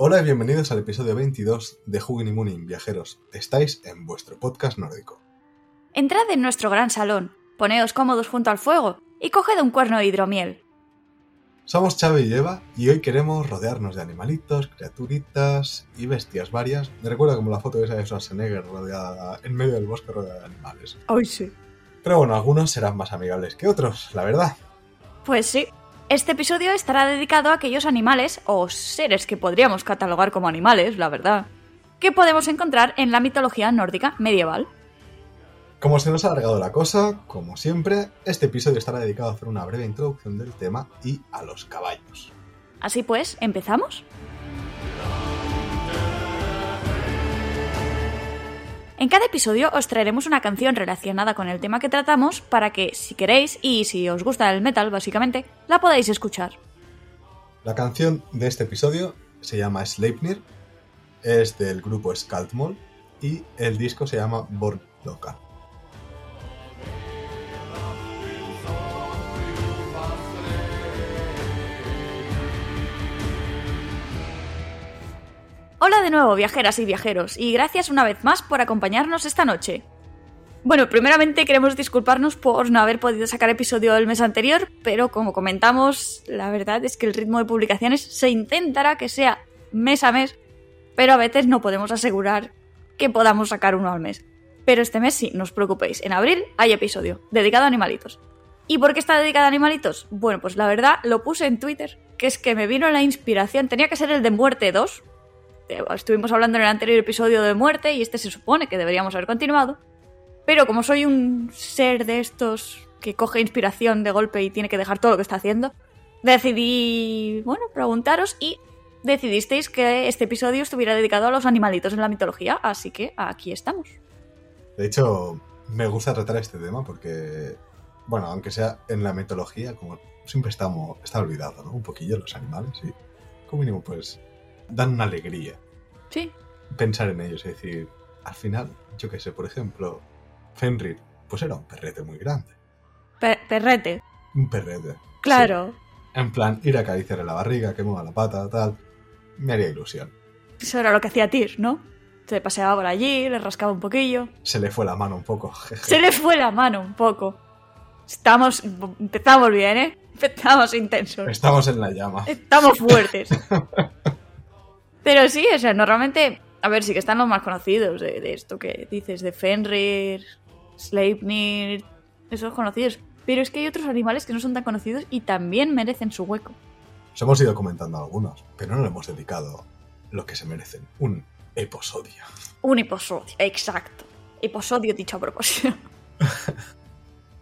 Hola y bienvenidos al episodio 22 de Hugin y Munin, viajeros. Estáis en vuestro podcast nórdico. Entrad en nuestro gran salón, poneos cómodos junto al fuego y coged un cuerno de hidromiel. Somos Chávez y Eva y hoy queremos rodearnos de animalitos, criaturitas y bestias varias. Me recuerda como la foto esa de Schwarzenegger rodeada en medio del bosque rodeada de animales. Ay, sí. Pero bueno, algunos serán más amigables que otros, la verdad. Pues sí. Este episodio estará dedicado a aquellos animales, o seres que podríamos catalogar como animales, la verdad, que podemos encontrar en la mitología nórdica medieval. Como se nos ha alargado la cosa, como siempre, este episodio estará dedicado a hacer una breve introducción del tema y a los caballos. Así pues, ¿empezamos? En cada episodio os traeremos una canción relacionada con el tema que tratamos para que, si queréis y si os gusta el metal, básicamente, la podáis escuchar. La canción de este episodio se llama Sleipnir, es del grupo Skaldmol y el disco se llama Born Loca. Hola de nuevo, viajeras y viajeros, y gracias una vez más por acompañarnos esta noche. Bueno, primeramente queremos disculparnos por no haber podido sacar episodio el mes anterior, pero como comentamos, la verdad es que el ritmo de publicaciones se intentará que sea mes a mes, pero a veces no podemos asegurar que podamos sacar uno al mes. Pero este mes sí, no os preocupéis, en abril hay episodio dedicado a animalitos. ¿Y por qué está dedicado a animalitos? Bueno, pues la verdad lo puse en Twitter, que es que me vino la inspiración, tenía que ser el de Muerte 2, estuvimos hablando en el anterior episodio de muerte y este se supone que deberíamos haber continuado. Pero como soy un ser de estos que coge inspiración de golpe y tiene que dejar todo lo que está haciendo, decidí, bueno, preguntaros y decidisteis que este episodio estuviera dedicado a los animalitos en la mitología, así que aquí estamos. De hecho, me gusta tratar este tema porque, bueno, aunque sea en la mitología, como siempre estamos, está olvidado, ¿no? Un poquillo los animales y, como mínimo, pues dan una alegría. Sí. Pensar en ellos, es decir, al final, yo qué sé, por ejemplo, Fenrir, pues era un perrete muy grande. perrete. Un perrete. Claro. Sí. En plan, ir a acariciarle la barriga, que mueva la pata, tal. Me haría ilusión. Eso era lo que hacía Tyr, ¿no? Se paseaba por allí, le rascaba un poquillo. Se le fue la mano un poco. Se le fue la mano un poco. Estamos. Empezamos bien, ¿eh? Empezamos intensos. Estamos en la llama. Estamos fuertes. Pero sí, o sea, normalmente, a ver, sí que están los más conocidos de, de esto que dices, de Fenrir, Sleipnir, esos conocidos. Pero es que hay otros animales que no son tan conocidos y también merecen su hueco. Os hemos ido comentando algunos, pero no le hemos dedicado lo que se merecen. Un episodio. Un episodio, exacto. Episodio dicho a propósito.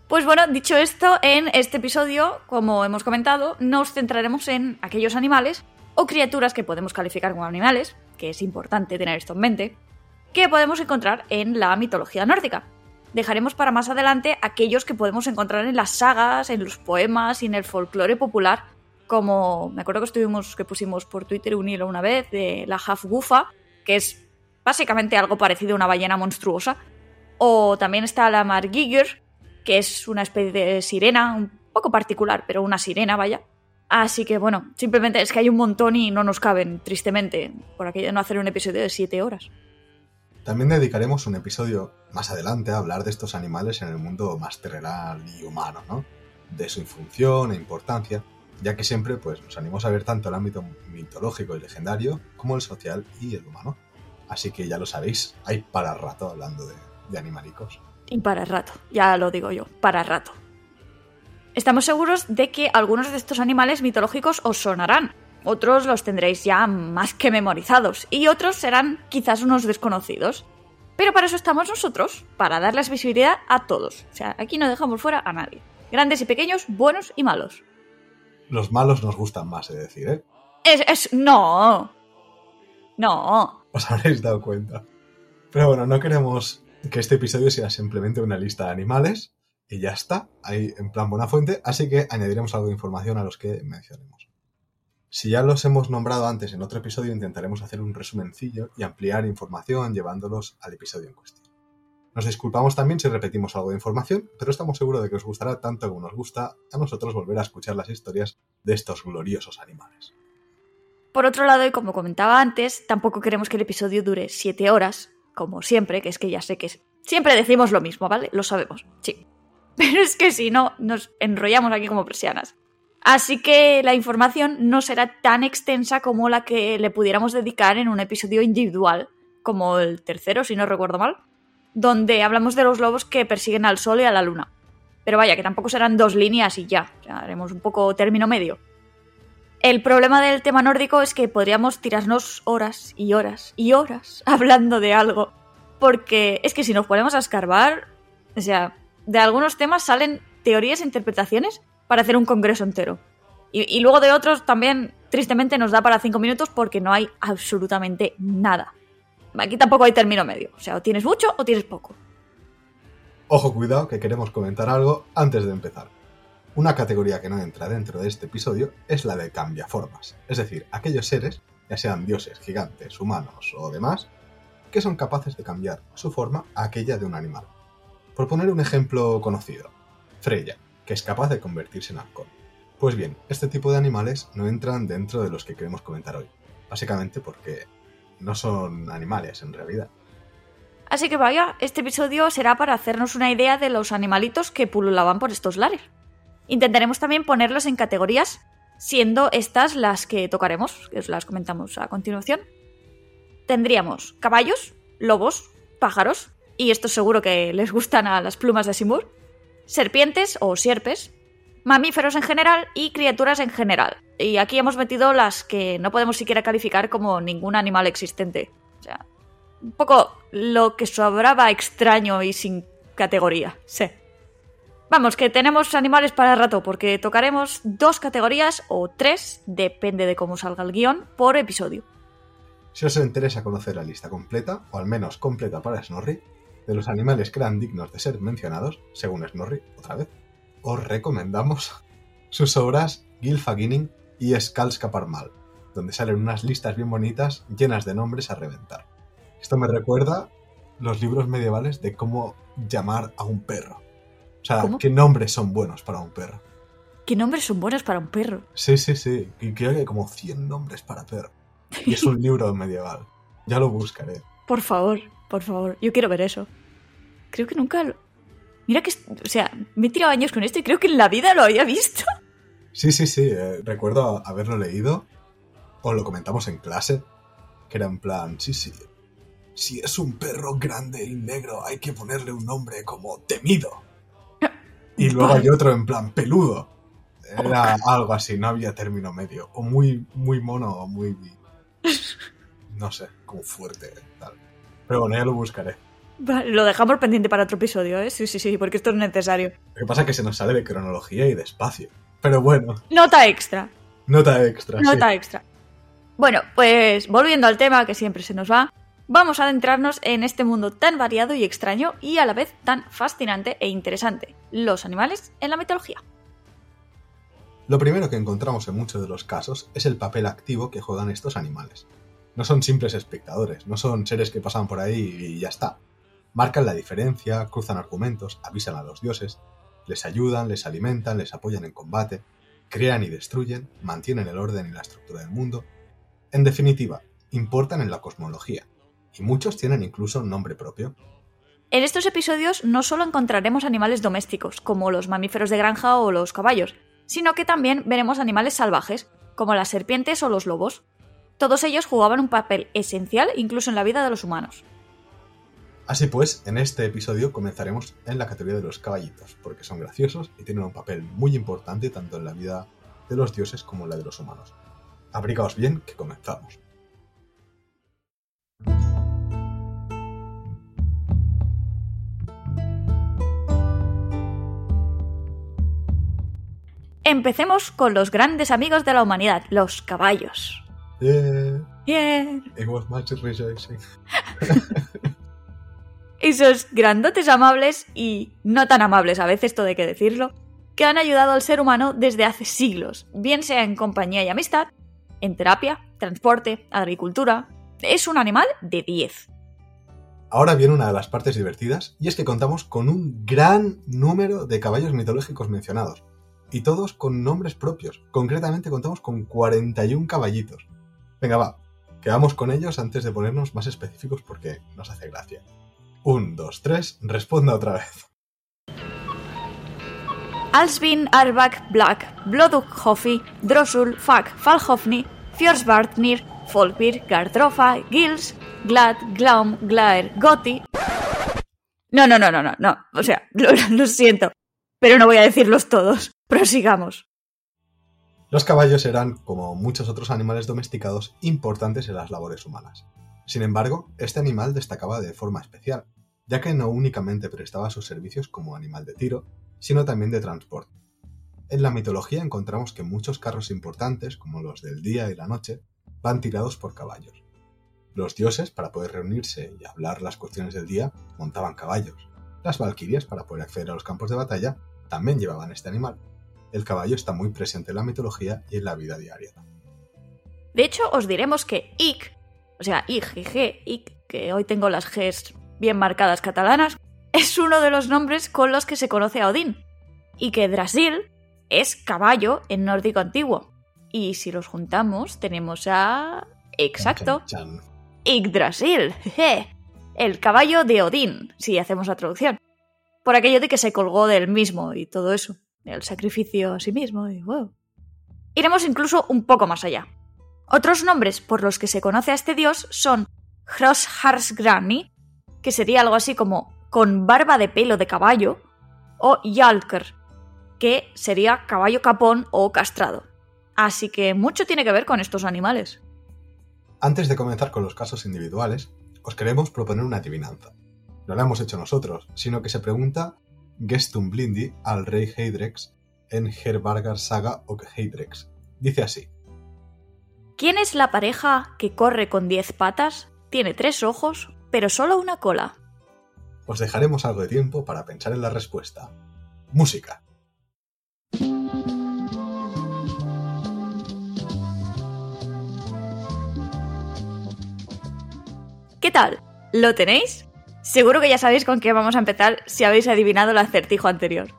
Pues bueno, dicho esto, en este episodio, como hemos comentado, nos centraremos en aquellos animales o criaturas que podemos calificar como animales, que es importante tener esto en mente, que podemos encontrar en la mitología nórdica. Dejaremos para más adelante aquellos que podemos encontrar en las sagas, en los poemas y en el folclore popular, como me acuerdo que estuvimos que pusimos por Twitter un hilo una vez de la Hafgufa, que es básicamente algo parecido a una ballena monstruosa, o también está la Margigr, que es una especie de sirena, un poco particular, pero una sirena, vaya. Así que bueno, simplemente es que hay un montón y no nos caben, tristemente, por aquello de no hacer un episodio de 7 horas. También dedicaremos un episodio más adelante a hablar de estos animales en el mundo más terrenal y humano, ¿no? De su función e importancia, ya que siempre pues, nos animamos a ver tanto el ámbito mitológico y legendario como el social y el humano. Así que ya lo sabéis, hay para rato hablando de, de animalicos. Y para rato, ya lo digo yo, para rato. Estamos seguros de que algunos de estos animales mitológicos os sonarán, otros los tendréis ya más que memorizados y otros serán quizás unos desconocidos. Pero para eso estamos nosotros, para darles visibilidad a todos. O sea, aquí no dejamos fuera a nadie. Grandes y pequeños, buenos y malos. Los malos nos gustan más, es decir, ¿eh? Es, es... No. No. Os habréis dado cuenta. Pero bueno, no queremos que este episodio sea simplemente una lista de animales y ya está, ahí en plan buena fuente, así que añadiremos algo de información a los que mencionemos. Si ya los hemos nombrado antes en otro episodio, intentaremos hacer un resumencillo y ampliar información llevándolos al episodio en cuestión. Nos disculpamos también si repetimos algo de información, pero estamos seguros de que os gustará tanto como nos gusta a nosotros volver a escuchar las historias de estos gloriosos animales. Por otro lado, y como comentaba antes, tampoco queremos que el episodio dure 7 horas, como siempre, que es que ya sé que es... siempre decimos lo mismo, ¿vale? Lo sabemos, sí. Pero es que si no, nos enrollamos aquí como persianas. Así que la información no será tan extensa como la que le pudiéramos dedicar en un episodio individual, como el tercero, si no recuerdo mal, donde hablamos de los lobos que persiguen al sol y a la luna. Pero vaya, que tampoco serán dos líneas y ya, sea, haremos un poco término medio. El problema del tema nórdico es que podríamos tirarnos horas y horas y horas hablando de algo. Porque es que si nos ponemos a escarbar, o sea, de algunos temas salen teorías e interpretaciones para hacer un congreso entero. Y, luego de otros también, tristemente, nos da para cinco minutos porque no hay absolutamente nada. Aquí tampoco hay término medio. O sea, o tienes mucho o tienes poco. Ojo, cuidado, que queremos comentar algo antes de empezar. Una categoría que no entra dentro de este episodio es la de cambiaformas, es decir, aquellos seres, ya sean dioses, gigantes, humanos o demás, que son capaces de cambiar su forma a aquella de un animal. Por poner un ejemplo conocido, Freya, que es capaz de convertirse en halcón. Pues bien, este tipo de animales no entran dentro de los que queremos comentar hoy, básicamente porque no son animales en realidad. Así que vaya, este episodio será para hacernos una idea de los animalitos que pululaban por estos lares. Intentaremos también ponerlos en categorías, siendo estas las que tocaremos, que os las comentamos a continuación. Tendríamos caballos, lobos, pájaros, y esto seguro que les gustan a las plumas de Simur, serpientes o sierpes, mamíferos en general y criaturas en general. Y aquí hemos metido las que no podemos siquiera calificar como ningún animal existente. O sea, un poco lo que sobraba extraño y sin categoría, sé. Vamos, que tenemos animales para rato, porque tocaremos dos categorías o tres, depende de cómo salga el guion, por episodio. Si os interesa conocer la lista completa, o al menos completa para Snorri, de los animales que eran dignos de ser mencionados, según Snorri, otra vez, os recomendamos sus obras Gilfaginning y Skalskaparmal, donde salen unas listas bien bonitas llenas de nombres a reventar. Esto me recuerda los libros medievales de cómo llamar a un perro. O sea, ¿Cómo? ¿qué nombres son buenos para un perro? ¿Qué nombres son buenos para un perro? Sí, sí, sí. Y creo que hay como 100 nombres para perro. Y es un libro medieval. Ya lo buscaré. Por favor, por favor, yo quiero ver eso. Creo que nunca lo... Mira que... O sea, me he tirado años con esto y creo que en la vida lo había visto. Sí, sí, sí. eh, recuerdo haberlo leído. O lo comentamos en clase. Que era en plan, sí, sí. Si es un perro grande y negro, hay que ponerle un nombre como temido. Y luego hay otro en plan peludo. Era algo así, no había término medio. O muy, muy mono o muy. No sé, como fuerte. Tal. Pero bueno, ya lo buscaré. Vale, lo dejamos pendiente para otro episodio, ¿eh? Sí, sí, sí, porque esto es necesario. Lo que pasa es que se nos sale de cronología y de espacio. Pero bueno, Nota extra. nota extra. sí. Nota extra. Bueno, pues volviendo al tema que siempre se nos va, vamos a adentrarnos en este mundo tan variado y extraño y a la vez tan fascinante e interesante, los animales en la mitología. Lo primero que encontramos en muchos de los casos es el papel activo que juegan estos animales. No son simples espectadores, no son seres que pasan por ahí y ya está. Marcan la diferencia, cruzan argumentos, avisan a los dioses, les ayudan, les alimentan, les apoyan en combate, crean y destruyen, mantienen el orden y la estructura del mundo. En definitiva, importan en la cosmología, y muchos tienen incluso nombre propio. En estos episodios no solo encontraremos animales domésticos, como los mamíferos de granja o los caballos, sino que también veremos animales salvajes, como las serpientes o los lobos. Todos ellos jugaban un papel esencial incluso en la vida de los humanos. Así pues, en este episodio comenzaremos en la categoría de los caballitos, porque son graciosos y tienen un papel muy importante tanto en la vida de los dioses como en la de los humanos. Abrigaos bien, que comenzamos. Empecemos con los grandes amigos de la humanidad, los caballos. Yeah, Bien. it was much rejoicing. Esos grandotes amables y no tan amables a veces, todo hay que decirlo, que han ayudado al ser humano desde hace siglos, bien sea en compañía y amistad, en terapia, transporte, agricultura. Es un animal de 10. Ahora viene una de las partes divertidas, y es que contamos con un gran número de caballos mitológicos mencionados, y todos con nombres propios. Concretamente contamos con 41 caballitos. Venga, va. Quedamos con ellos antes de ponernos más específicos porque nos hace gracia. Un, dos, tres, responda otra vez. Alsvin, Arbak, Black, Bloduk Hoffi, Drosul, Fak, Falhofni, Fjorsvartnir, Folkvir, Gardrofa, Gils, Glad, Glaum, Glaer, Goti. No, no, no, no, no, no. O sea, lo siento. Pero no voy a decirlos todos. Prosigamos. Los caballos eran, como muchos otros animales domesticados, importantes en las labores humanas. Sin embargo, este animal destacaba de forma especial, ya que no únicamente prestaba sus servicios como animal de tiro, sino también de transporte. En la mitología encontramos que muchos carros importantes, como los del día y la noche, van tirados por caballos. Los dioses, para poder reunirse y hablar las cuestiones del día, montaban caballos. Las valquirias, para poder acceder a los campos de batalla, también llevaban este animal. El caballo está muy presente en la mitología y en la vida diaria. De hecho, os diremos que IC, o sea, IG, G, IC, que hoy tengo las Gs bien marcadas catalanas, es uno de los nombres con los que se conoce a Odín. Y que Drasil es caballo en nórdico antiguo. Y si los juntamos, tenemos a. Exacto. Chan, chan. Yggdrasil, jeje, el caballo de Odín, si hacemos la traducción. Por aquello de que se colgó del mismo y todo eso, el sacrificio a sí mismo y wow. Iremos incluso un poco más allá. Otros nombres por los que se conoce a este dios son Hrosharsgrani, que sería algo así como con barba de pelo de caballo, o Yalker, que sería caballo capón o castrado. Así que mucho tiene que ver con estos animales. Antes de comenzar con los casos individuales, os queremos proponer una adivinanza. No la hemos hecho nosotros, sino que se pregunta Gestum Blindi al rey Heidrex en Herbargar Saga og Heidrex. Dice así: ¿Quién es la pareja que corre con diez patas, tiene tres ojos, pero solo una cola? Os dejaremos algo de tiempo para pensar en la respuesta. Música. ¿Qué tal? ¿Lo tenéis? Seguro que ya sabéis con qué vamos a empezar si habéis adivinado el acertijo anterior.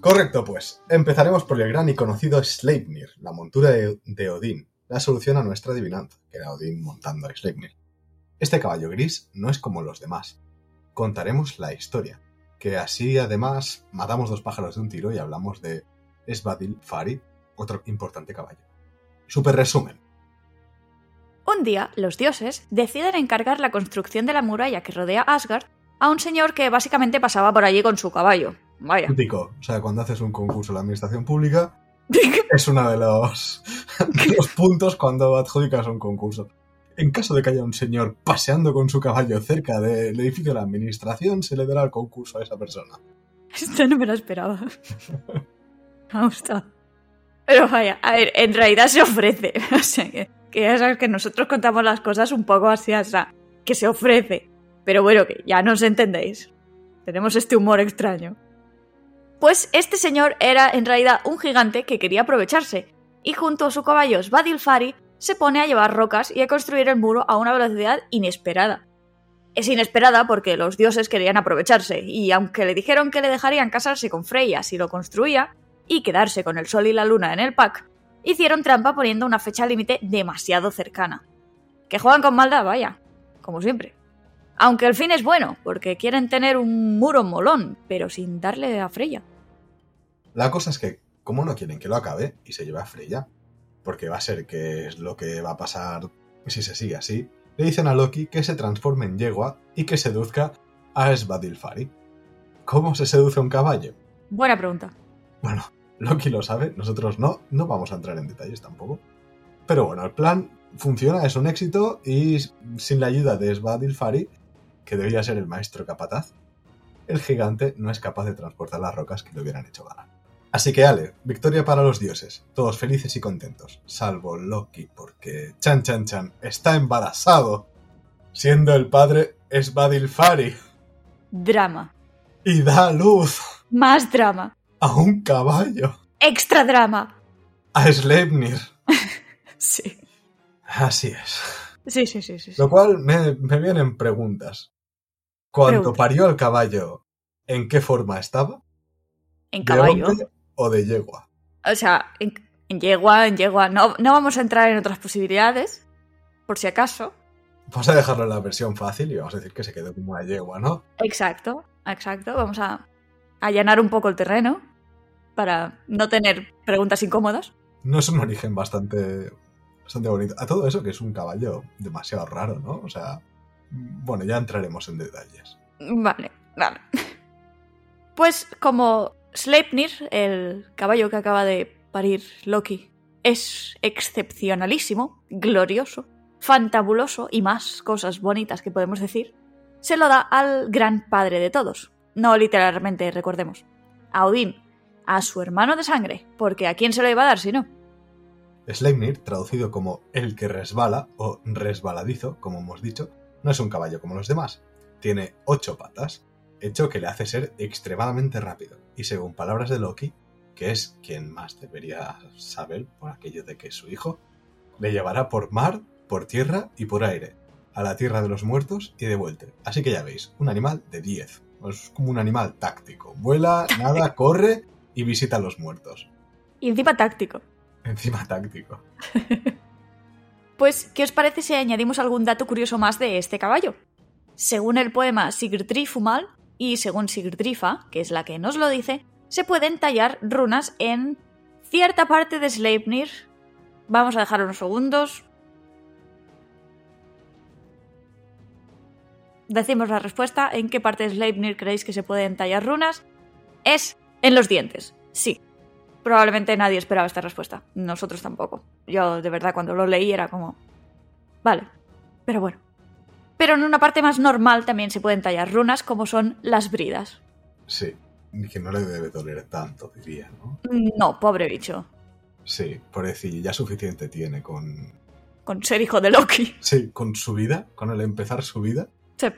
Correcto, pues. Empezaremos por el gran y conocido Sleipnir, la montura de, de Odín, la solución a nuestra adivinanza, que era Odín montando a Sleipnir. Este caballo gris no es como los demás. Contaremos la historia, que así además matamos dos pájaros de un tiro y hablamos de Svadil Fari, otro importante caballo. Super resumen. Un día, los dioses deciden encargar la construcción de la muralla que rodea Asgard a un señor que básicamente pasaba por allí con su caballo. Vaya. Típico, o sea, cuando haces un concurso en la administración pública, es uno de los, de los puntos cuando adjudicas un concurso. En caso de que haya un señor paseando con su caballo cerca del edificio de la administración, se le dará el concurso a esa persona. Esto no me lo esperaba. Me ha gustado. Pero vaya, a ver, en realidad se ofrece. O sea, que, que ya sabes que nosotros contamos las cosas un poco así, sea, que se ofrece. Pero bueno, que ya nos entendéis. Tenemos este humor extraño. Pues este señor era en realidad un gigante que quería aprovecharse, y junto a su caballo Svadilfari se pone a llevar rocas y a construir el muro a una velocidad inesperada. Es inesperada porque los dioses querían aprovecharse, y aunque le dijeron que le dejarían casarse con Freya si lo construía, y quedarse con el sol y la luna en el pack, hicieron trampa poniendo una fecha límite demasiado cercana. Que juegan con maldad, vaya, como siempre. Aunque el fin es bueno, porque quieren tener un muro molón, pero sin darle a Freya. La cosa es que, como no quieren que lo acabe y se lleve a Freya, porque va a ser que es lo que va a pasar si se sigue así, le dicen a Loki que se transforme en yegua y que seduzca a Svadilfari. ¿Cómo se seduce a un caballo? Buena pregunta. Bueno, Loki lo sabe, nosotros no, no vamos a entrar en detalles tampoco. Pero bueno, el plan funciona, es un éxito y sin la ayuda de Svadilfari, que debía ser el maestro capataz, el gigante no es capaz de transportar las rocas que le hubieran hecho ganar. Así que Ale, victoria para los dioses, todos felices y contentos, salvo Loki porque Chan Chan Chan está embarazado, siendo el padre Svadilfari Drama. y da luz Más drama. A un caballo, Extra drama. a Sleipnir. Sí. Así es. Sí, sí, sí, sí. sí. Lo cual me, me vienen preguntas. Cuando Pregunta. parió el caballo, ¿en qué forma estaba? En ¿De caballo. o de yegua? O sea, en, en yegua, en yegua. No, no vamos a entrar en otras posibilidades, por si acaso. Vamos a dejarlo en la versión fácil y vamos a decir que se quedó como una yegua, ¿no? Exacto, exacto. Vamos a allanar un poco el terreno para no tener preguntas incómodas. No es un origen bastante, bastante bonito. A todo eso que es un caballo demasiado raro, ¿no? O sea, bueno, ya entraremos en detalles. Vale, vale. Pues como Sleipnir, el caballo que acaba de parir Loki, es excepcionalísimo, glorioso, fantabuloso y más cosas bonitas que podemos decir, se lo da al gran padre de todos. No literalmente, recordemos. A Odín, a su hermano de sangre, porque ¿a quién se lo iba a dar si no? Sleipnir, traducido como el que resbala o resbaladizo, como hemos dicho, no es un caballo como los demás. Tiene ocho patas, hecho que le hace ser extremadamente rápido. Y según palabras de Loki, que es quien más debería saber por aquello de que es su hijo, le llevará por mar, por tierra y por aire, a la tierra de los muertos y de vuelta. Así que ya veis, un animal de 10. Es como un animal táctico. Vuela, nada, corre y visita a los muertos. Y encima táctico. Encima táctico. Pues, ¿qué os parece si añadimos algún dato curioso más de este caballo? Según el poema Sigurdrifumal y según Sigurdrifa, que es la que nos lo dice, se pueden tallar runas en cierta parte de Sleipnir. Vamos a dejar unos segundos. Decimos la respuesta. ¿En qué parte de Sleipnir creéis que se pueden tallar runas? Es en los dientes. Sí. Probablemente nadie esperaba esta respuesta. Nosotros tampoco. Yo, de verdad, cuando lo leí era como... Vale. Pero bueno. Pero en una parte más normal también se pueden tallar runas como son las bridas. Sí. Que no le debe doler tanto, diría, ¿no? No, pobre bicho. Sí, por decir, ya suficiente tiene con... Con ser hijo de Loki. Sí, con su vida, con el empezar su vida. Sí.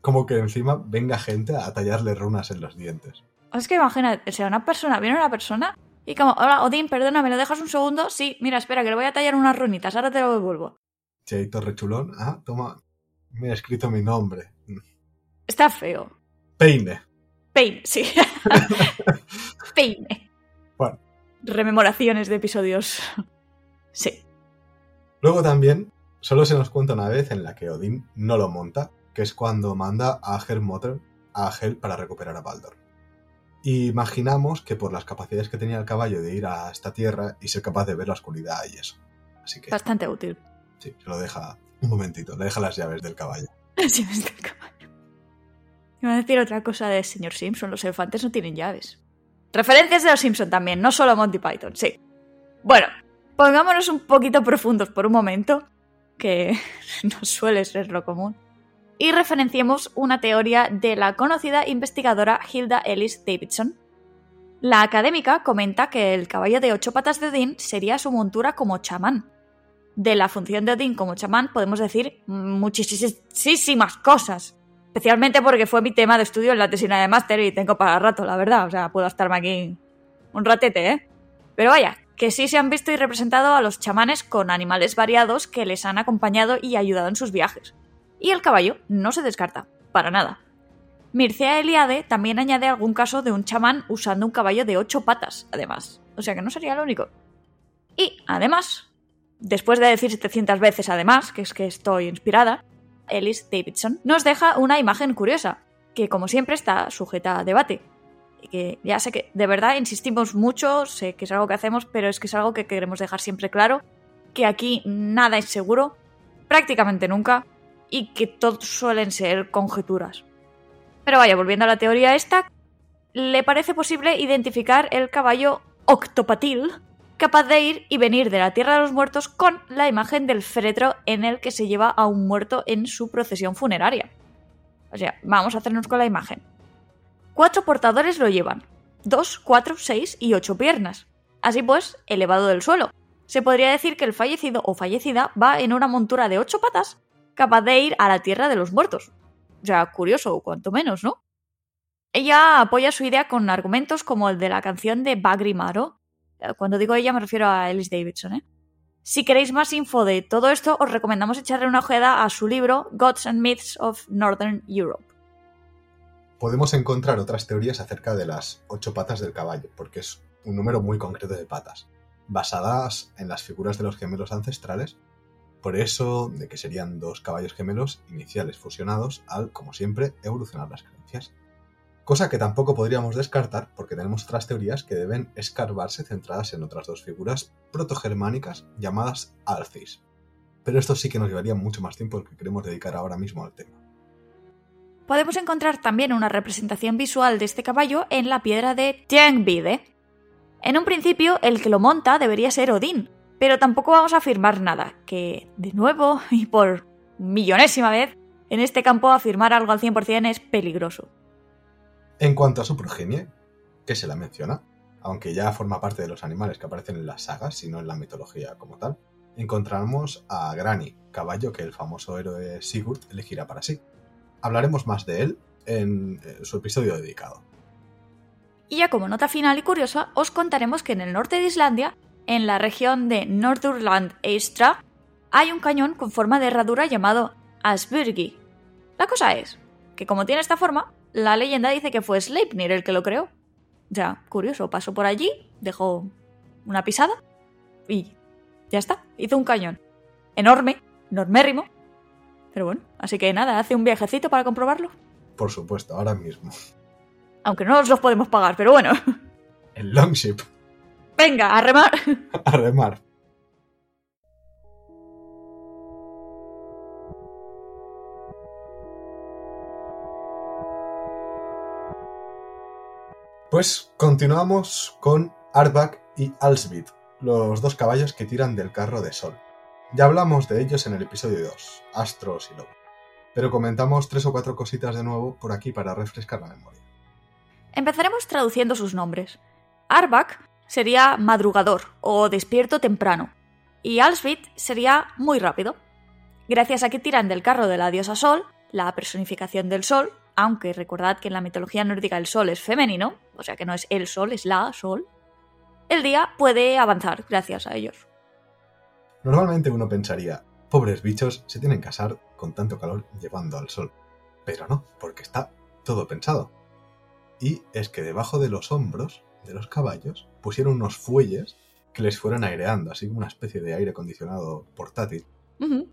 Como que encima venga gente a tallarle runas en los dientes. Es que imagina, o sea, una persona, viene una persona y como, hola, Odín, perdona, ¿me lo dejas un segundo? Sí, mira, espera, que le voy a tallar unas runitas, ahora te lo devuelvo. Cheito rechulón, ah, toma, me ha escrito mi nombre. Está feo. Peine. Peine, sí. Peine. Bueno. Rememoraciones de episodios. sí. Luego también, solo se nos cuenta una vez en la que Odín no lo monta, que es cuando manda a Helmotter a Hel para recuperar a Baldur. Y imaginamos que por las capacidades que tenía el caballo de ir a esta tierra y ser capaz de ver la oscuridad y eso. Así que. Bastante útil. Sí, se lo deja un momentito, le deja las llaves del caballo. Las llaves del caballo. Iba a decir otra cosa de señor Simpson, los elefantes no tienen llaves. Referencias de los Simpson también, no solo Monty Python, sí. Bueno, pongámonos un poquito profundos por un momento, que no suele ser lo común y referenciemos una teoría de la conocida investigadora Hilda Ellis Davidson. La académica comenta que el caballo de ocho patas de Odín sería su montura como chamán. De la función de Odín como chamán podemos decir muchísimas cosas. Especialmente porque fue mi tema de estudio en la tesina de máster y tengo para rato, la verdad. O sea, puedo estarme aquí un ratete, ¿eh? Pero vaya, que sí se han visto y representado a los chamanes con animales variados que les han acompañado y ayudado en sus viajes. Y el caballo no se descarta, para nada. Mircea Eliade también añade algún caso de un chamán usando un caballo de ocho patas, además. O sea que no sería lo único. Y, además, después de decir 700 veces además, que es que estoy inspirada, Ellis Davidson nos deja una imagen curiosa, que como siempre está sujeta a debate. Y que ya sé que de verdad insistimos mucho, sé que es algo que hacemos, pero es que es algo que queremos dejar siempre claro, que aquí nada es seguro, prácticamente nunca, y que todos suelen ser conjeturas. Pero vaya, volviendo a la teoría esta, le parece posible identificar el caballo octopatil, capaz de ir y venir de la Tierra de los Muertos con la imagen del féretro en el que se lleva a un muerto en su procesión funeraria. O sea, vamos a hacernos con la imagen. Cuatro portadores lo llevan. Dos, cuatro, seis y ocho piernas. Así pues, elevado del suelo. Se podría decir que el fallecido o fallecida va en una montura de ocho patas capaz de ir a la tierra de los muertos. O sea, curioso, cuanto menos, ¿no? Ella apoya su idea con argumentos como el de la canción de Bagri Maro. Eh, cuando digo ella me refiero a Ellis Davidson, ¿eh? Si queréis más info de todo esto, os recomendamos echarle una ojeada a su libro Gods and Myths of Northern Europe. Podemos encontrar otras teorías acerca de las ocho patas del caballo, porque es un número muy concreto de patas, basadas en las figuras de los gemelos ancestrales Por eso, de que serían dos caballos gemelos iniciales fusionados al, como siempre, evolucionar las creencias. Cosa que tampoco podríamos descartar porque tenemos otras teorías que deben escarbarse centradas en otras dos figuras protogermánicas llamadas Alcis. Pero esto sí que nos llevaría mucho más tiempo del que queremos dedicar ahora mismo al tema. Podemos encontrar también una representación visual de este caballo en la piedra de Tiangbide. En un principio, el que lo monta debería ser Odín, pero tampoco vamos a afirmar nada, que, de nuevo, y por millonésima vez, en este campo afirmar algo al 100% es peligroso. En cuanto a su progenie, que se la menciona, aunque ya forma parte de los animales que aparecen en las sagas, y no en la mitología como tal, encontramos a Grani, caballo que el famoso héroe Sigurd elegirá para sí. Hablaremos más de él en eh, su episodio dedicado. Y ya como nota final y curiosa, os contaremos que en el norte de Islandia en la región de Nordurland Eistra, hay un cañón con forma de herradura llamado Asbyrgi. La cosa es que como tiene esta forma, la leyenda dice que fue Sleipnir el que lo creó. Ya, curioso, pasó por allí, dejó una pisada y ya está, hizo un cañón. Enorme, enormérrimo. Pero bueno, así que nada, hace un viajecito para comprobarlo. Por supuesto, ahora mismo. Aunque no nos los podemos pagar, pero bueno. El Longship. Venga, a remar. A remar. Pues continuamos con Arbak y Alsvid, los dos caballos que tiran del carro de sol. Ya hablamos de ellos en el episodio 2, Astros y Lobo, pero comentamos tres o cuatro cositas de nuevo por aquí para refrescar la memoria. Empezaremos traduciendo sus nombres. Arbak sería madrugador o despierto temprano, y Alsvit sería muy rápido. Gracias a que tiran del carro de la diosa Sol, la personificación del Sol, aunque recordad que en la mitología nórdica el Sol es femenino, o sea que no es el Sol, es la Sol, el día puede avanzar gracias a ellos. Normalmente uno pensaría, pobres bichos, se tienen que casar con tanto calor llevando al sol. Pero no, porque está todo pensado. Y es que debajo de los hombros de los caballos pusieron unos fuelles que les fueron aireando, así como una especie de aire acondicionado portátil.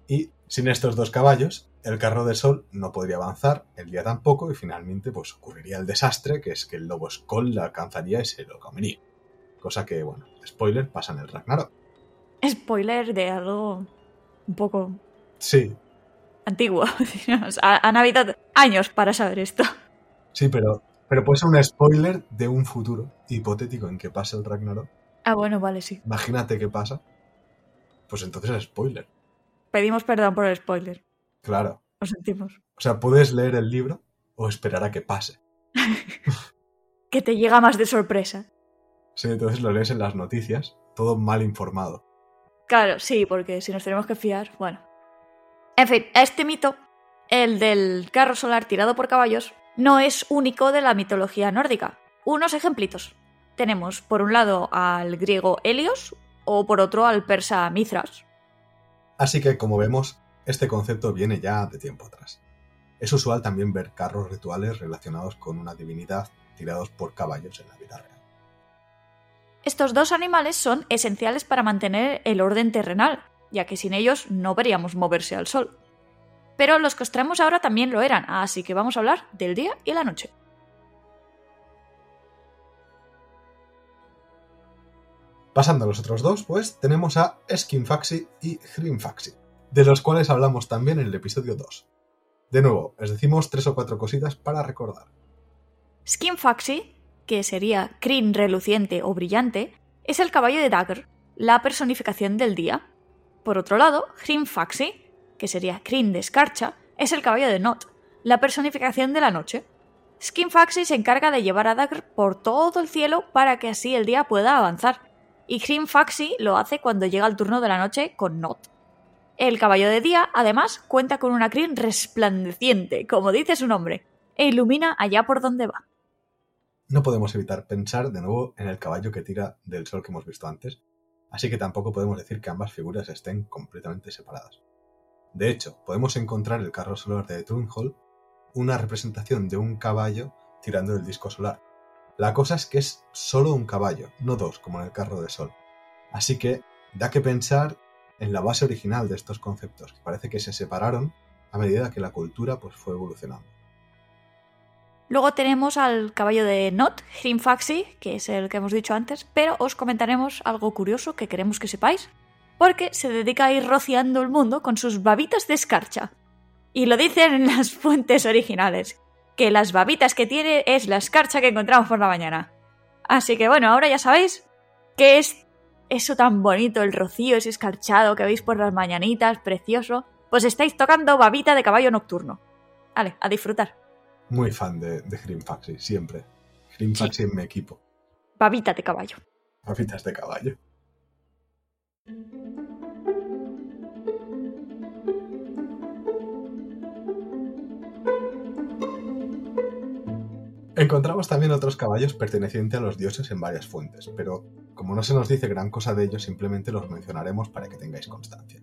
Y sin estos dos caballos, el carro de sol no podría avanzar, el día tampoco, y finalmente pues ocurriría el desastre, que es que el lobo Skoll la alcanzaría y se lo comería. Cosa que, bueno, spoiler, pasa en el Ragnarok. Spoiler de algo un poco... Sí. Antiguo. Han habido años para saber esto. Sí, pero pero puede ser un spoiler de un futuro hipotético en que pase el Ragnarok. Ah, bueno, vale, sí. Imagínate qué pasa. Pues entonces es spoiler. Pedimos perdón por el spoiler. Claro. Lo sentimos. O sea, puedes leer el libro o esperar a que pase. que te llega más de sorpresa. Sí, entonces lo lees en las noticias, todo mal informado. Claro, sí, porque si nos tenemos que fiar, bueno. En fin, este mito, el del carro solar tirado por caballos, no es único de la mitología nórdica. Unos ejemplitos. Tenemos por un lado al griego Helios o por otro al persa Mithras. Así que, como vemos, este concepto viene ya de tiempo atrás. Es usual también ver carros rituales relacionados con una divinidad tirados por caballos en la vida real. Estos dos animales son esenciales para mantener el orden terrenal, ya que sin ellos no veríamos moverse al sol. Pero los que os traemos ahora también lo eran, así que vamos a hablar del día y la noche. Pasando a los otros dos, pues tenemos a Skinfaxi y Hrimfaxi, de los cuales hablamos también en el episodio 2. De nuevo, os decimos tres o cuatro cositas para recordar. Skinfaxi, que sería crin reluciente o brillante, es el caballo de Dagger, la personificación del día. Por otro lado, Hrimfaxi que sería Kryn de Escarcha, es el caballo de Not, la personificación de la noche. Skinfaxi se encarga de llevar a Dagger por todo el cielo para que así el día pueda avanzar, y Faxi lo hace cuando llega el turno de la noche con Not. El caballo de día, además, cuenta con una crin resplandeciente, como dice su nombre, e ilumina allá por donde va. No podemos evitar pensar de nuevo en el caballo que tira del sol que hemos visto antes, así que tampoco podemos decir que ambas figuras estén completamente separadas. De hecho, podemos encontrar el carro solar de Trunhol, una representación de un caballo tirando el disco solar. La cosa es que es solo un caballo, no dos como en el carro de sol. Así que da que pensar en la base original de estos conceptos, que parece que se separaron a medida que la cultura pues, fue evolucionando. Luego tenemos al caballo de Not, Hrimfaxi, que es el que hemos dicho antes, pero os comentaremos algo curioso que queremos que sepáis, porque se dedica a ir rociando el mundo con sus babitas de escarcha. Y lo dicen en las fuentes originales, que las babitas que tiene es la escarcha que encontramos por la mañana. Así que bueno, ahora ya sabéis qué es eso tan bonito, el rocío, ese escarchado que veis por las mañanitas, precioso. Pues estáis tocando babita de caballo nocturno. Vale, a disfrutar. Muy fan de, de siempre. Grimfaxi en mi equipo. Babita de caballo. Babitas de caballo. Encontramos también otros caballos pertenecientes a los dioses en varias fuentes, pero como no se nos dice gran cosa de ellos, simplemente los mencionaremos para que tengáis constancia.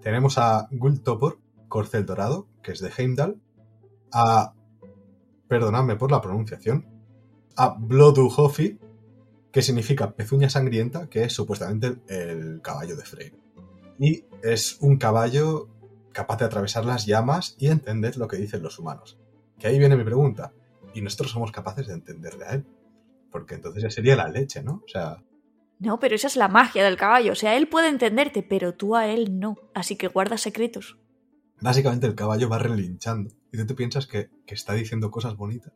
Tenemos a Gultopor, corcel dorado, que es de Heimdall, a perdonadme por la pronunciación, a Bloodhofi, que significa pezuña sangrienta, que es supuestamente el caballo de Freyr. Y es un caballo capaz de atravesar las llamas y entender lo que dicen los humanos. Que ahí viene mi pregunta. ¿Y nosotros somos capaces de entenderle a él? Porque entonces ya sería la leche, ¿no? O sea... No, pero esa es la magia del caballo. O sea, él puede entenderte, pero tú a él no. Así que guarda secretos. Básicamente el caballo va relinchando y tú te piensas que, que, está diciendo cosas bonitas,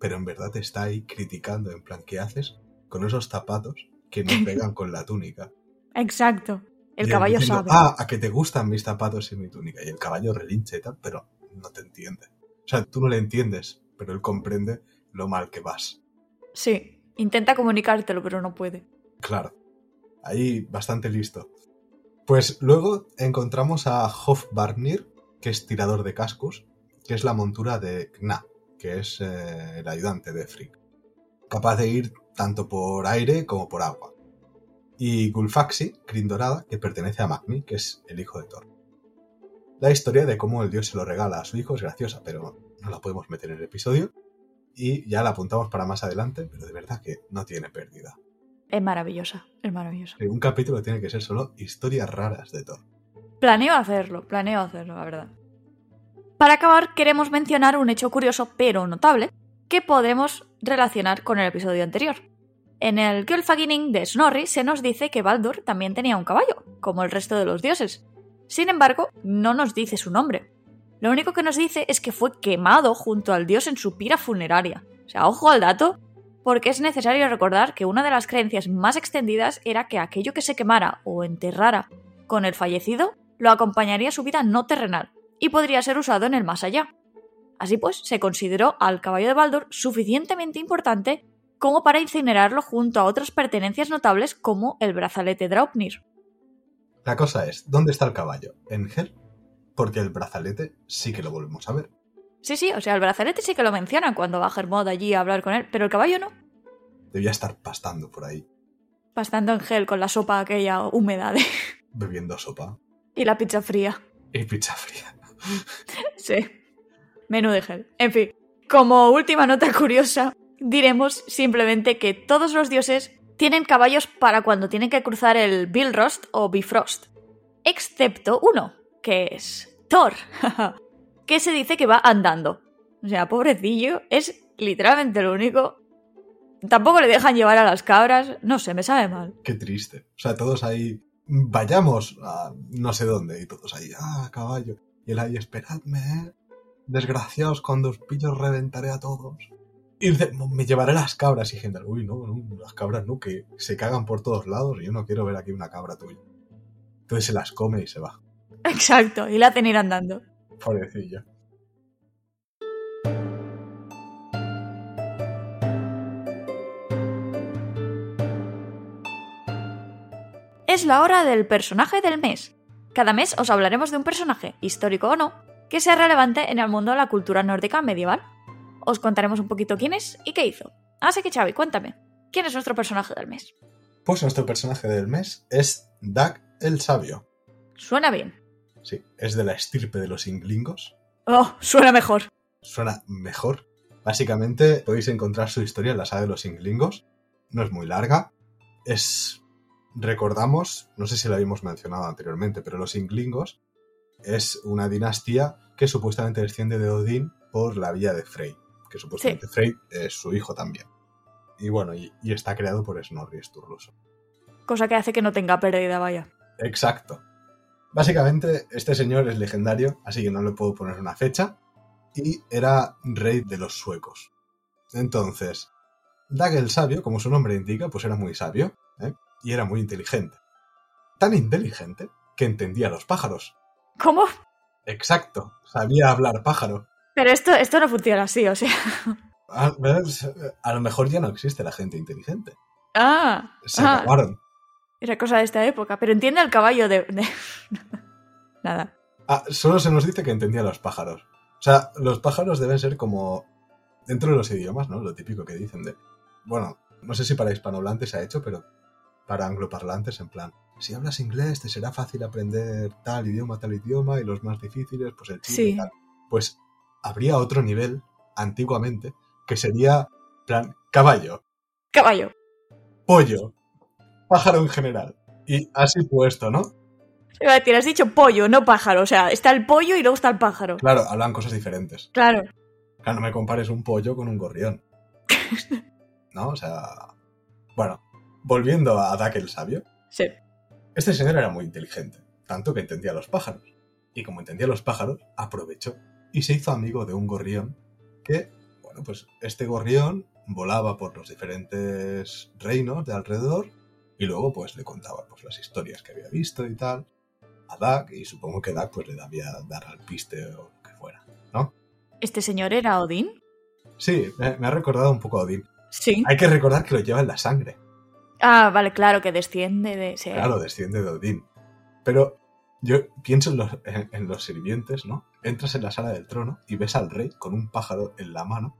pero en verdad te está ahí criticando, en plan, ¿qué haces con esos zapatos que no pegan con la túnica? Exacto. El y caballo diciendo, sabe. Ah, a que te gustan mis zapatos y mi túnica. Y el caballo relincha y tal, pero no te entiende. O sea, tú no le entiendes, pero él comprende lo mal que vas. Sí, intenta comunicártelo, pero no puede. Claro. Ahí bastante listo. Pues luego encontramos a Hofbarnir, que es tirador de cascos, que es la montura de Gna, que es eh, el ayudante de Frigg. Capaz de ir tanto por aire como por agua. Y Gulfaxi, Crin Dorada, que pertenece a Magni, que es el hijo de Thor. La historia de cómo el dios se lo regala a su hijo es graciosa, pero no la podemos meter en el episodio. Y ya la apuntamos para más adelante, pero de verdad que no tiene pérdida. Es maravillosa, es maravillosa. Un capítulo tiene que ser solo historias raras de Thor. Planeo hacerlo, planeo hacerlo, la verdad. Para acabar, queremos mencionar un hecho curioso pero notable que podemos relacionar con el episodio anterior. En el Gylfaginning de Snorri se nos dice que Baldur también tenía un caballo, como el resto de los dioses. Sin embargo, no nos dice su nombre. Lo único que nos dice es que fue quemado junto al dios en su pira funeraria. O sea, ojo al dato, porque es necesario recordar que una de las creencias más extendidas era que aquello que se quemara o enterrara con el fallecido lo acompañaría su vida no terrenal y podría ser usado en el más allá. Así pues, se consideró al caballo de Baldur suficientemente importante como para incinerarlo junto a otras pertenencias notables como el brazalete Draupnir. La cosa es, ¿dónde está el caballo? ¿En Hel? Porque el brazalete sí que lo volvemos a ver. Sí, sí, o sea, el brazalete sí que lo menciona cuando va Hermod allí a hablar con él, pero el caballo no. Debía estar pastando por ahí. Pastando en gel con la sopa aquella húmeda de... Bebiendo sopa. Y la pizza fría. Y pizza fría. sí. Menú de gel. En fin, como última nota curiosa, diremos simplemente que todos los dioses tienen caballos para cuando tienen que cruzar el Billrost o Bifrost. Excepto uno, que es Thor, que se dice que va andando. O sea, pobrecillo, es literalmente lo único. Tampoco le dejan llevar a las cabras, no sé, me sabe mal. Qué triste. O sea, todos ahí, vayamos a no sé dónde, y todos ahí, ah, caballo. Y él ahí, esperadme, ¿eh? Desgraciados, cuando os pillo reventaré a todos. Y dice, me llevaré las cabras. Y gente, uy, no, no, las cabras no, que se cagan por todos lados y yo no quiero ver aquí una cabra tuya. Entonces se las come y se va. Exacto, y la hacen ir andando. Pobrecilla. Es la hora del personaje del mes. Cada mes os hablaremos de un personaje, histórico o no, que sea relevante en el mundo de la cultura nórdica medieval. Os contaremos un poquito quién es y qué hizo. Así que Xavi, cuéntame, ¿quién es nuestro personaje del mes? Pues nuestro personaje del mes es Dag el Sabio. Suena bien. Sí, es de la estirpe de los inglingos. Oh, suena mejor. Suena mejor. Básicamente podéis encontrar su historia en la saga de los inglingos. No es muy larga. Es recordamos, no sé si lo habíamos mencionado anteriormente, pero los Inglingos es una dinastía que supuestamente desciende de Odín por la vía de Frey, que supuestamente Frey es su hijo también. Y bueno, y, y está creado por Snorri Sturluson. Cosa que hace que no tenga pérdida, vaya. Exacto. Básicamente, este señor es legendario, así que no le puedo poner una fecha, y era rey de los suecos. Entonces, Dag el sabio, como su nombre indica, pues era muy sabio, ¿eh? y era muy inteligente. Tan inteligente que entendía a los pájaros. ¿Cómo? Exacto, sabía hablar pájaro. Pero esto, esto no funciona así, o sea. A, lo mejor ya no existe la gente inteligente. Ah. Se ah, acabaron. Era cosa de esta época. Pero entiende al caballo de. de- Nada. Ah, solo se nos dice que entendía a los pájaros. O sea, los pájaros deben ser como dentro de los idiomas, ¿no? Lo típico que dicen de... Bueno, no sé si para hispanohablantes se ha hecho, pero para angloparlantes en plan, si hablas inglés te será fácil aprender tal idioma, tal idioma, y los más difíciles, pues el chino y Sí. tal. Pues habría otro nivel, antiguamente, que sería, plan, caballo, Caballo. pollo, pájaro en general. Y así puesto, ¿no? Iba a decir, has dicho pollo, no pájaro. O sea, está el pollo y luego está el pájaro. Claro, hablan cosas diferentes. Claro. Claro, no me compares un pollo con un gorrión. ¿No? O sea. Bueno, volviendo a Dak el sabio, Sí. este señor era muy inteligente, tanto que entendía los pájaros. Y como entendía los pájaros, aprovechó y se hizo amigo de un gorrión que, bueno, pues este gorrión volaba por los diferentes reinos de alrededor y luego pues le contaba pues las historias que había visto y tal a Dak y supongo que Dak pues le debía dar al piste o lo que fuera, ¿no? ¿Este señor era Odín? Sí, me, me ha recordado un poco a Odín. Sí. Hay que recordar que lo lleva en la sangre. Ah, vale, claro, que desciende de. sí. Claro, desciende de Odín. Pero yo pienso en los, en- en los sirvientes, ¿no? Entras en la sala del trono y ves al rey con un pájaro en la mano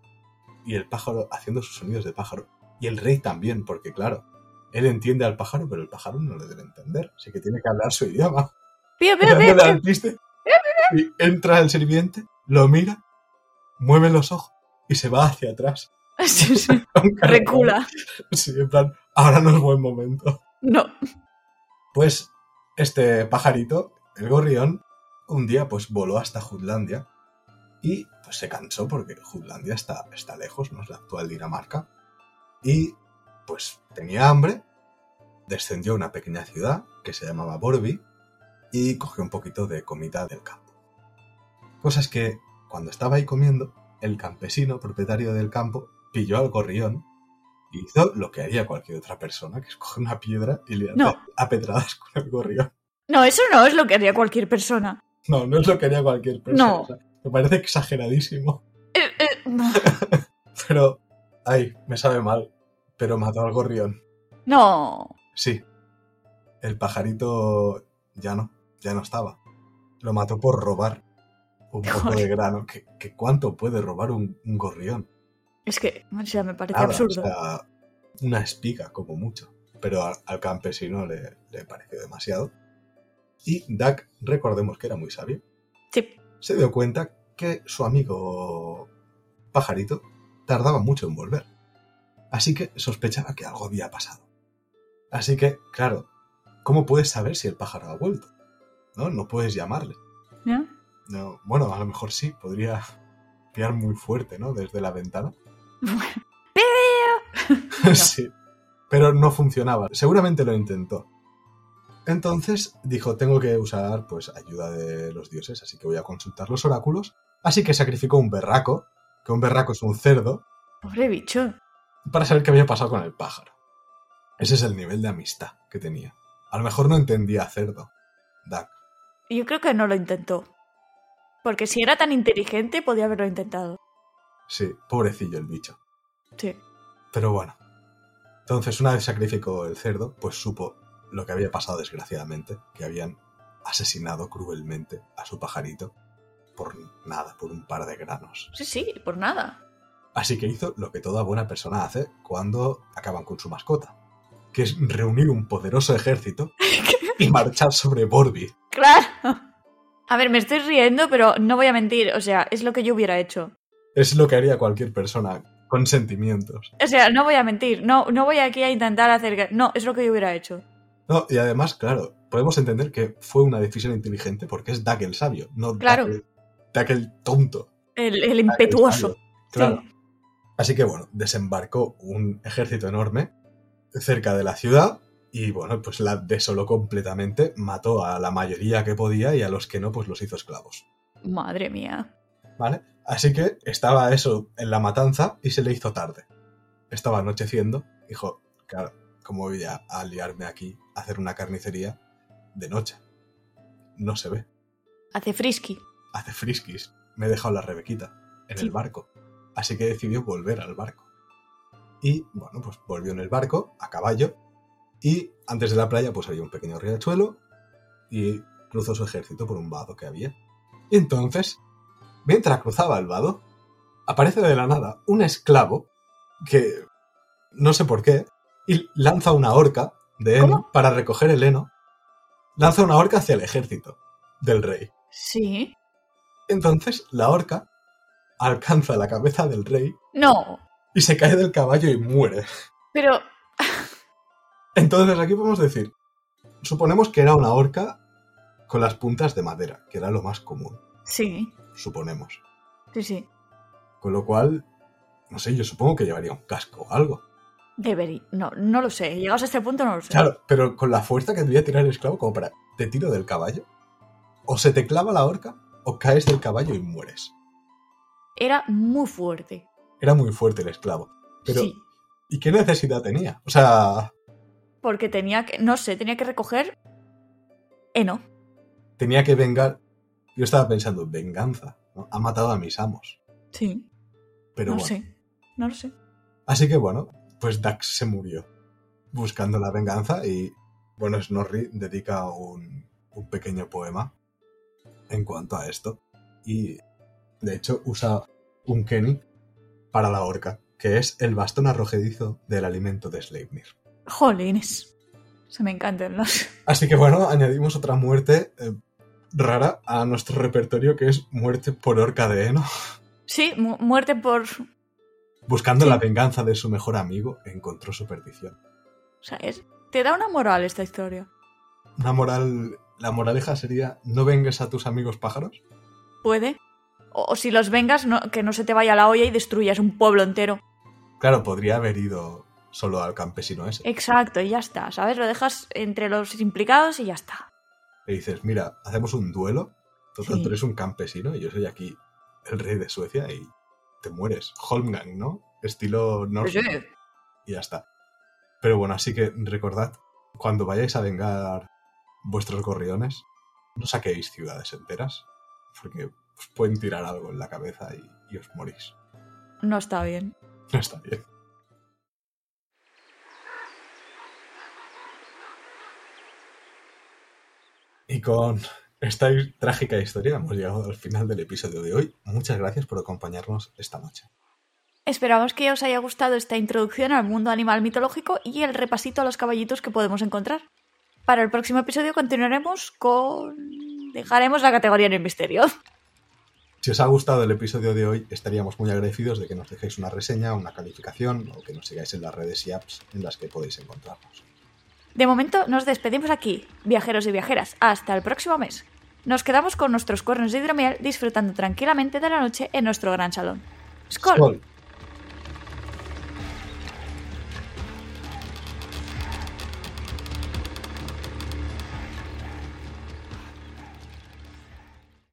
y el pájaro haciendo sus sonidos de pájaro. Y el rey también, porque claro, él entiende al pájaro, pero el pájaro no le debe entender. Así que tiene que hablar su idioma. Pío, pío, pío, pío. Y entra el sirviente, lo mira, mueve los ojos y se va hacia atrás. Sí, Recula. Sí, en plan, ahora no es buen momento. No. Pues este pajarito, el gorrión, un día pues voló hasta Jutlandia y pues se cansó porque Jutlandia está, está lejos, no es la actual Dinamarca. Y pues tenía hambre, descendió a una pequeña ciudad que se llamaba Borby y cogió un poquito de comida del campo. Cosa es que cuando estaba ahí comiendo, el campesino propietario del campo pilló al gorrión y hizo lo que haría cualquier otra persona, que es coger una piedra y le No. a pedradas con el gorrión. No, eso no es lo que haría cualquier persona. No, no es lo que haría cualquier persona. No. o sea, me parece exageradísimo. Eh, eh, Pero, ay, me sabe mal. Pero mató al gorrión. No. Sí. El pajarito ya no, ya no estaba. Lo mató por robar un poco de grano. ¿Qué, qué cuánto puede robar un, un gorrión? Es que, o sea, me parece Nada, absurdo. o sea, una espiga, como mucho. Pero al, al campesino le, le pareció demasiado. Y Dak, recordemos que era muy sabio, Sí. se dio cuenta que su amigo pajarito tardaba mucho en volver. Así que sospechaba que algo había pasado. Así que, claro, ¿cómo puedes saber si el pájaro ha vuelto? ¿No? No puedes llamarle. No, bueno, a lo mejor sí, podría pillar muy fuerte, ¿no? Desde la ventana. sí, pero no funcionaba. Seguramente lo intentó. Entonces dijo, tengo que usar pues ayuda de los dioses, así que voy a consultar los oráculos. Así que sacrificó un berraco, que un berraco es un cerdo, Pobre bicho. para saber qué había pasado con el pájaro. Ese es el nivel de amistad que tenía. A lo mejor no entendía cerdo. Dak. Yo creo que no lo intentó. Porque si era tan inteligente, podía haberlo intentado. Sí, pobrecillo el bicho. Sí. Pero bueno. Entonces, una vez sacrificó el cerdo, pues supo lo que había pasado desgraciadamente, que habían asesinado cruelmente a su pajarito por nada, por un par de granos. Sí, sí, por nada. Así que hizo lo que toda buena persona hace cuando acaban con su mascota, que es reunir un poderoso ejército y marchar sobre Borby. Claro. A ver, me estoy riendo, pero no voy a mentir. O sea, es lo que yo hubiera hecho. Es lo que haría cualquier persona con sentimientos. O sea, no voy a mentir. No, no voy aquí a intentar hacer... que- No, es lo que yo hubiera hecho. No, y además, claro, podemos entender que fue una decisión inteligente porque es Dak el sabio, no Claro. El, tonto. El, el impetuoso. Claro. Sí. Así que bueno, desembarcó un ejército enorme cerca de la ciudad y bueno, pues la desoló completamente, mató a la mayoría que podía y a los que no, pues los hizo esclavos. Madre mía. ¿Vale? Así que estaba eso en la matanza y se le hizo tarde. Estaba anocheciendo, dijo, claro, ¿cómo voy a, a liarme aquí a hacer una carnicería de noche? No se ve. Hace frisky. Hace friskis. Me he dejado la rebequita en Sí. el barco. Así que decidió volver al barco. Y bueno, pues volvió en el barco, a caballo, y antes de la playa pues había un pequeño riachuelo y cruzó su ejército por un vado que había. Y entonces, mientras cruzaba el vado, aparece de la nada un esclavo que no sé por qué, y lanza una horca de heno ¿Cómo? para recoger el heno. Lanza una horca hacia el ejército del rey. Sí. Entonces la horca alcanza la cabeza del rey No. y se cae del caballo y muere. Pero. Entonces aquí podemos decir, suponemos que era una horca con las puntas de madera, que era lo más común, Sí. Suponemos. Sí, sí. Con lo cual, no sé, yo supongo que llevaría un casco o algo. Debería. No, no lo sé. Llegados a este punto no lo sé. Claro, pero con la fuerza que debía tirar el esclavo como para te tiro del caballo, o se te clava la horca o caes del caballo y mueres. Era muy fuerte. Era muy fuerte el esclavo. Pero, Sí. ¿y qué necesidad tenía? O sea, Porque tenía que. No sé, tenía que recoger. Heno. tenía que vengar. Yo estaba pensando, venganza. ¿no? Ha matado a mis amos. Sí. Pero no bueno. sé. No lo sé. Así que bueno, pues Dax se murió buscando la venganza y bueno, Snorri dedica un, un pequeño poema en cuanto a esto. Y de hecho usa un Kenny para la horca, que es el bastón arrojedizo del alimento de Sleipnir. Jolines. Se me encantan los. Así que bueno, añadimos otra muerte eh, rara a nuestro repertorio que es muerte por horca de heno. Sí, mu- muerte por. Buscando Sí. la venganza de su mejor amigo, encontró su perdición. O sea, es. Te da una moral esta historia. Una moral. La moraleja sería: no vengues a tus amigos pájaros. Puede. O, o si los vengas, no- que no se te vaya la olla y destruyas un pueblo entero. Claro, podría haber ido solo al campesino ese. Exacto, y ya está, ¿sabes? Lo dejas entre los implicados y ya está. Le dices: mira, hacemos un duelo. Total, Sí. tú eres un campesino y yo soy aquí el rey de Suecia y te mueres. Holmgang, ¿no? Estilo nórdico. y ya está. Pero bueno, así que recordad, cuando vayáis a vengar vuestros gorriones, no saquéis ciudades enteras, porque os pueden tirar algo en la cabeza y, y os morís. No está bien. No está bien. Y con esta trágica historia hemos llegado al final del episodio de hoy. Muchas gracias por acompañarnos esta noche. Esperamos que os haya gustado esta introducción al mundo animal mitológico y el repasito a los caballitos que podemos encontrar. Para el próximo episodio continuaremos con... Dejaremos la categoría en el misterio. Si os ha gustado el episodio de hoy, estaríamos muy agradecidos de que nos dejéis una reseña, una calificación o que nos sigáis en las redes y apps en las que podéis encontrarnos. De momento nos despedimos aquí, viajeros y viajeras. Hasta el próximo mes. Nos quedamos con nuestros cuernos de hidromiel disfrutando tranquilamente de la noche en nuestro gran salón. ¡Skol!